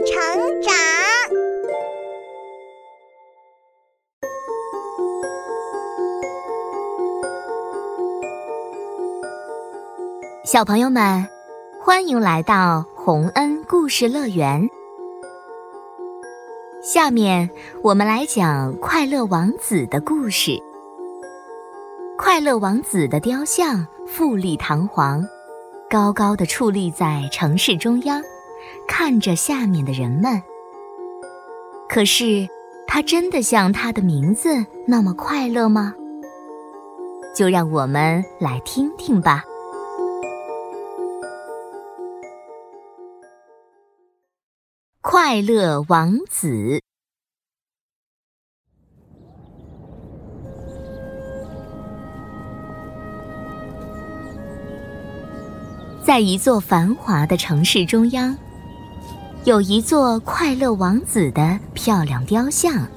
成长。小朋友们，欢迎来到洪恩故事乐园。下面我们来讲快乐王子的故事。快乐王子的雕像富丽堂皇，高高的矗立在城市中央，看着下面的人们。可是，他真的像他的名字那么快乐吗？就让我们来听听吧。快乐王子。在一座繁华的城市中央，有一座快乐王子的漂亮雕像。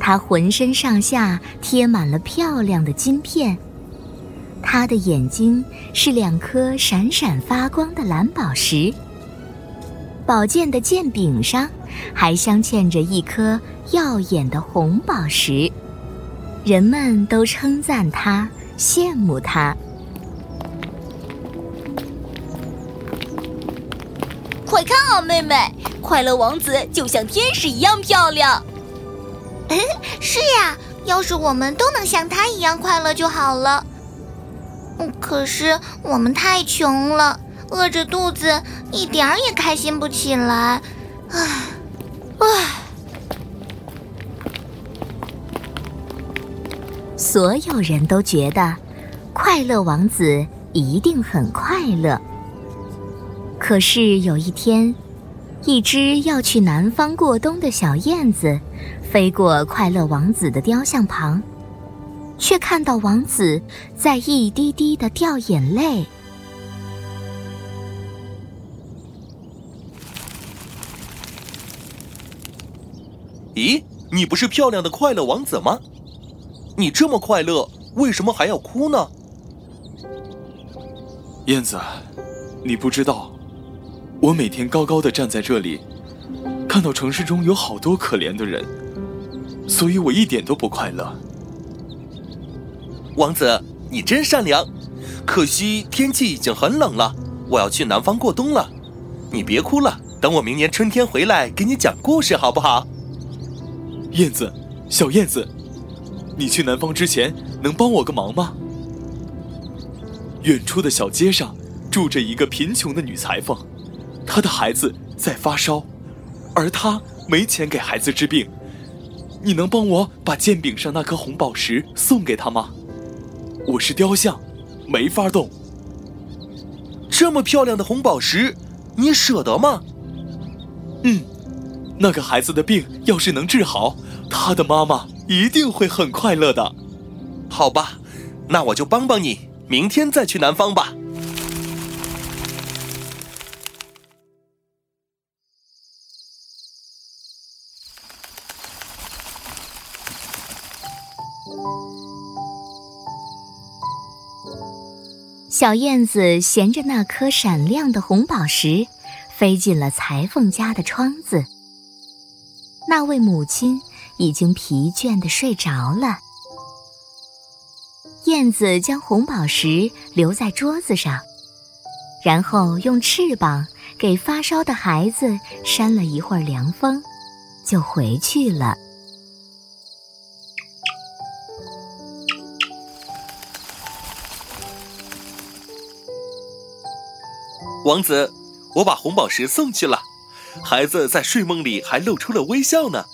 他浑身上下贴满了漂亮的金片，他的眼睛是两颗闪闪发光的蓝宝石，宝剑的剑柄上还镶嵌着一颗耀眼的红宝石。人们都称赞他，羡慕他。妹妹！快乐王子就像天使一样漂亮。是呀，要是我们都能像他一样快乐就好了。嗯，可是我们太穷了，饿着肚子，一点儿也开心不起来。唉，唉。所有人都觉得，快乐王子一定很快乐。可是有一天，一只要去南方过冬的小燕子，飞过快乐王子的雕像旁，却看到王子在一滴滴的掉眼泪。咦，你不是漂亮的快乐王子吗？你这么快乐，为什么还要哭呢？燕子，你不知道。我每天高高的站在这里，看到城市中有好多可怜的人，所以我一点都不快乐。王子，你真善良，可惜天气已经很冷了，我要去南方过冬了。你别哭了，等我明年春天回来给你讲故事，好不好？燕子，小燕子，你去南方之前能帮我个忙吗？远处的小街上住着一个贫穷的女裁缝。他的孩子在发烧，而他没钱给孩子治病。你能帮我把剑柄上那颗红宝石送给他吗？我是雕像，没法动。这么漂亮的红宝石，你舍得吗？嗯，那个孩子的病要是能治好，他的妈妈一定会很快乐的。好吧，那我就帮帮你，明天再去南方吧。小燕子衔着那颗闪亮的红宝石，飞进了裁缝家的窗子。那位母亲已经疲倦地睡着了。燕子将红宝石留在桌子上，然后用翅膀给发烧的孩子扇了一会儿凉风，就回去了。王子，我把红宝石送去了，孩子在睡梦里还露出了微笑呢，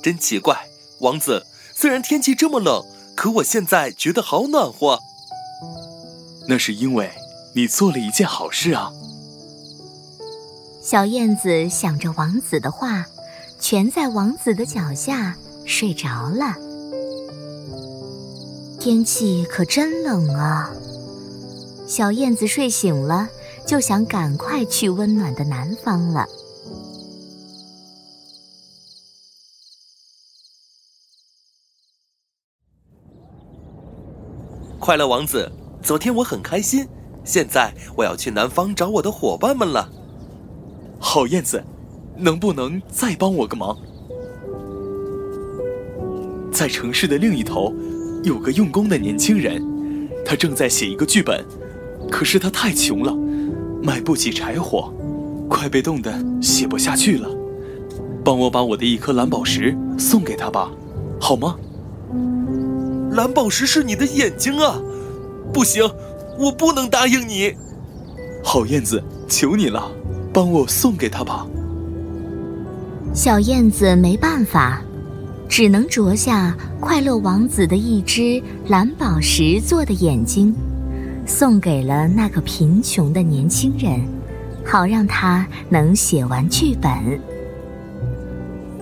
真奇怪。王子，虽然天气这么冷，可我现在觉得好暖和。那是因为你做了一件好事啊。小燕子想着王子的话，蜷在王子的脚下睡着了。天气可真冷啊！小燕子睡醒了。就想赶快去温暖的南方了。快乐王子，昨天我很开心，现在我要去南方找我的伙伴们了。好燕子，能不能再帮我个忙？在城市的另一头，有个用功的年轻人，他正在写一个剧本，可是他太穷了，买不起柴火，快被冻得写不下去了。帮我把我的一颗蓝宝石送给他吧，好吗？蓝宝石是你的眼睛啊！不行，我不能答应你。好燕子，求你了，帮我送给他吧。小燕子没办法。只能啄下快乐王子的一只蓝宝石做的眼睛，送给了那个贫穷的年轻人，好让他能写完剧本。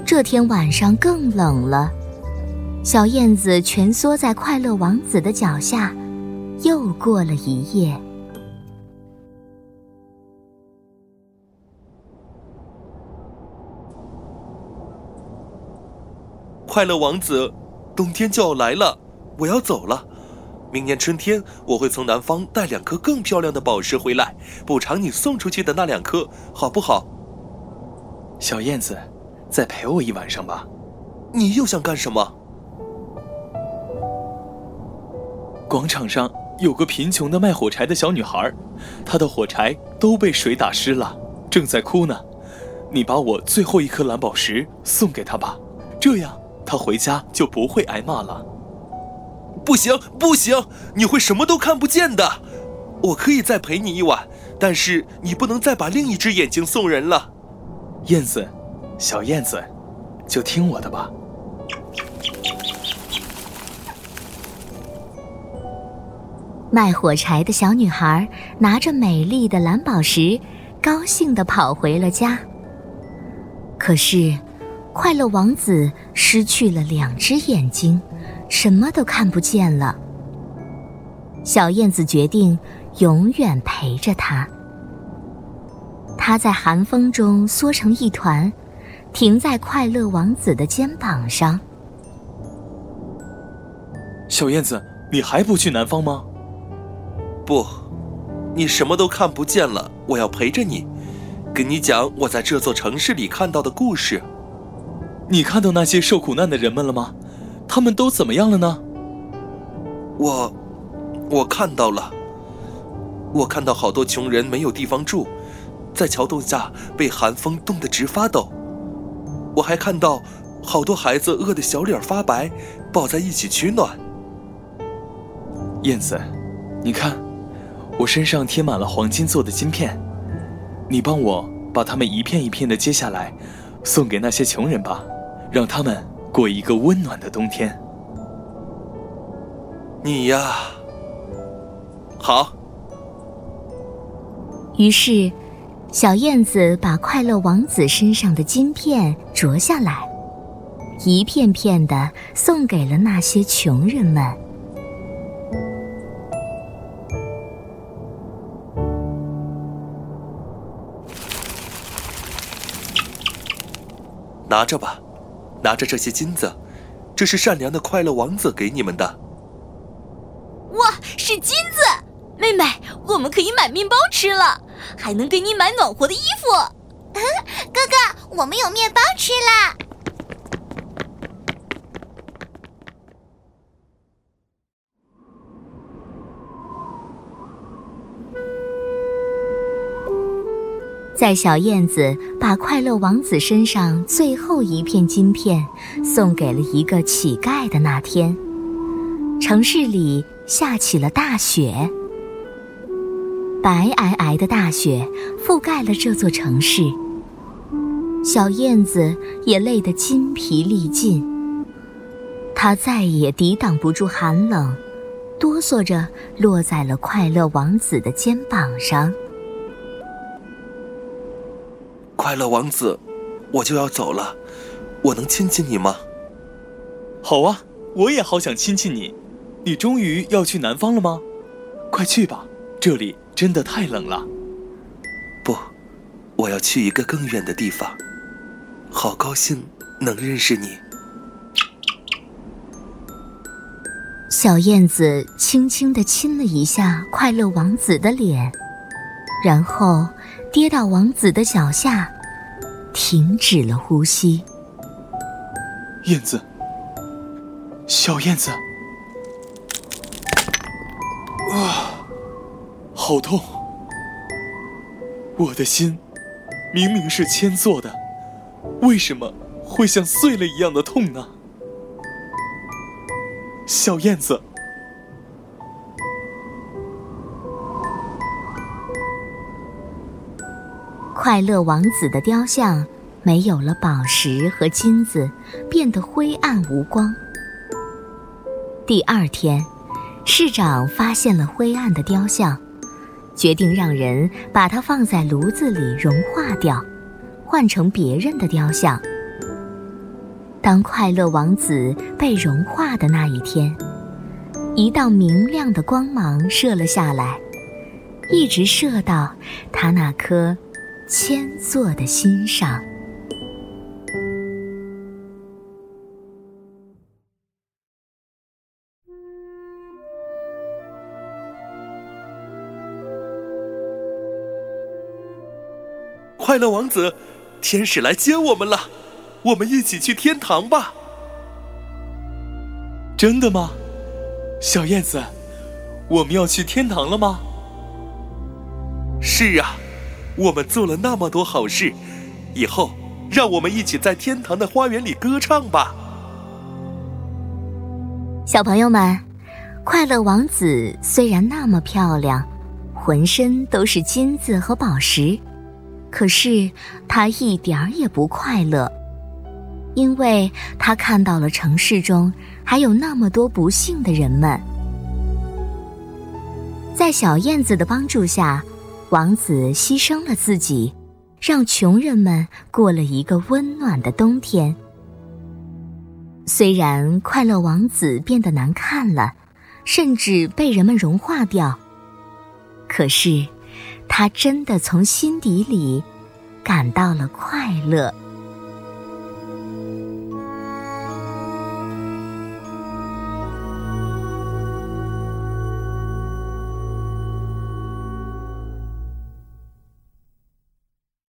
这天晚上更冷了，小燕子蜷缩在快乐王子的脚下，又过了一夜。快乐王子，冬天就要来了，我要走了。明年春天，我会从南方带两颗更漂亮的宝石回来，补偿你送出去的那两颗，好不好？小燕子，再陪我一晚上吧。你又想干什么？广场上有个贫穷的卖火柴的小女孩，她的火柴都被水打湿了，正在哭呢。你把我最后一颗蓝宝石送给她吧，这样。她回家就不会挨骂了。不行，不行，你会什么都看不见的。我可以再陪你一晚，但是你不能再把另一只眼睛送人了。燕子，小燕子，就听我的吧。卖火柴的小女孩拿着美丽的蓝宝石，高兴地跑回了家。可是。快乐王子失去了两只眼睛，什么都看不见了。小燕子决定永远陪着他。它在寒风中缩成一团，停在快乐王子的肩膀上。小燕子，你还不去南方吗？不，你什么都看不见了。我要陪着你，跟你讲我在这座城市里看到的故事。你看到那些受苦难的人们了吗？他们都怎么样了呢？我，我看到了。我看到好多穷人没有地方住，在桥洞下被寒风冻得直发抖。我还看到好多孩子饿得小脸发白，抱在一起取暖。燕子，你看，我身上贴满了黄金做的金片，你帮我把它们一片一片的揭下来，送给那些穷人吧。让他们过一个温暖的冬天。你呀，好。于是，小燕子把快乐王子身上的金片啄下来，一片片的送给了那些穷人们。拿着吧。拿着这些金子，这是善良的快乐王子给你们的。哇，是金子！妹妹，我们可以买面包吃了，还能给你买暖和的衣服。哥哥，我们有面包吃了。在小燕子把快乐王子身上最后一片金片送给了一个乞丐的那天，城市里下起了大雪，白皑皑的大雪覆盖了这座城市。小燕子也累得筋疲力尽，它再也抵挡不住寒冷，哆嗦着落在了快乐王子的肩膀上。快乐王子，我就要走了，我能亲亲你吗？好啊，我也好想亲亲你。你终于要去南方了吗？快去吧，这里真的太冷了。不，我要去一个更远的地方。好高兴能认识你。小燕子轻轻地亲了一下快乐王子的脸，然后跌到王子的脚下。停止了呼吸。燕子，小燕子，啊，好痛！我的心明明是铅做的，为什么会像碎了一样的痛呢？小燕子。快乐王子的雕像没有了宝石和金子，变得灰暗无光。第二天，市长发现了灰暗的雕像，决定让人把它放在炉子里融化掉，换成别人的雕像。当快乐王子被融化的那一天，一道明亮的光芒射了下来，一直射到他那颗。千座的心上，快乐王子，天使来接我们了，我们一起去天堂吧！真的吗，小燕子？我们要去天堂了吗？是啊。我们做了那么多好事，以后让我们一起在天堂的花园里歌唱吧。小朋友们，快乐王子虽然那么漂亮，浑身都是金子和宝石，可是他一点儿也不快乐，因为他看到了城市中还有那么多不幸的人们。在小燕子的帮助下。王子牺牲了自己，让穷人们过了一个温暖的冬天。虽然快乐王子变得难看了，甚至被人们融化掉，可是他真的从心底里感到了快乐。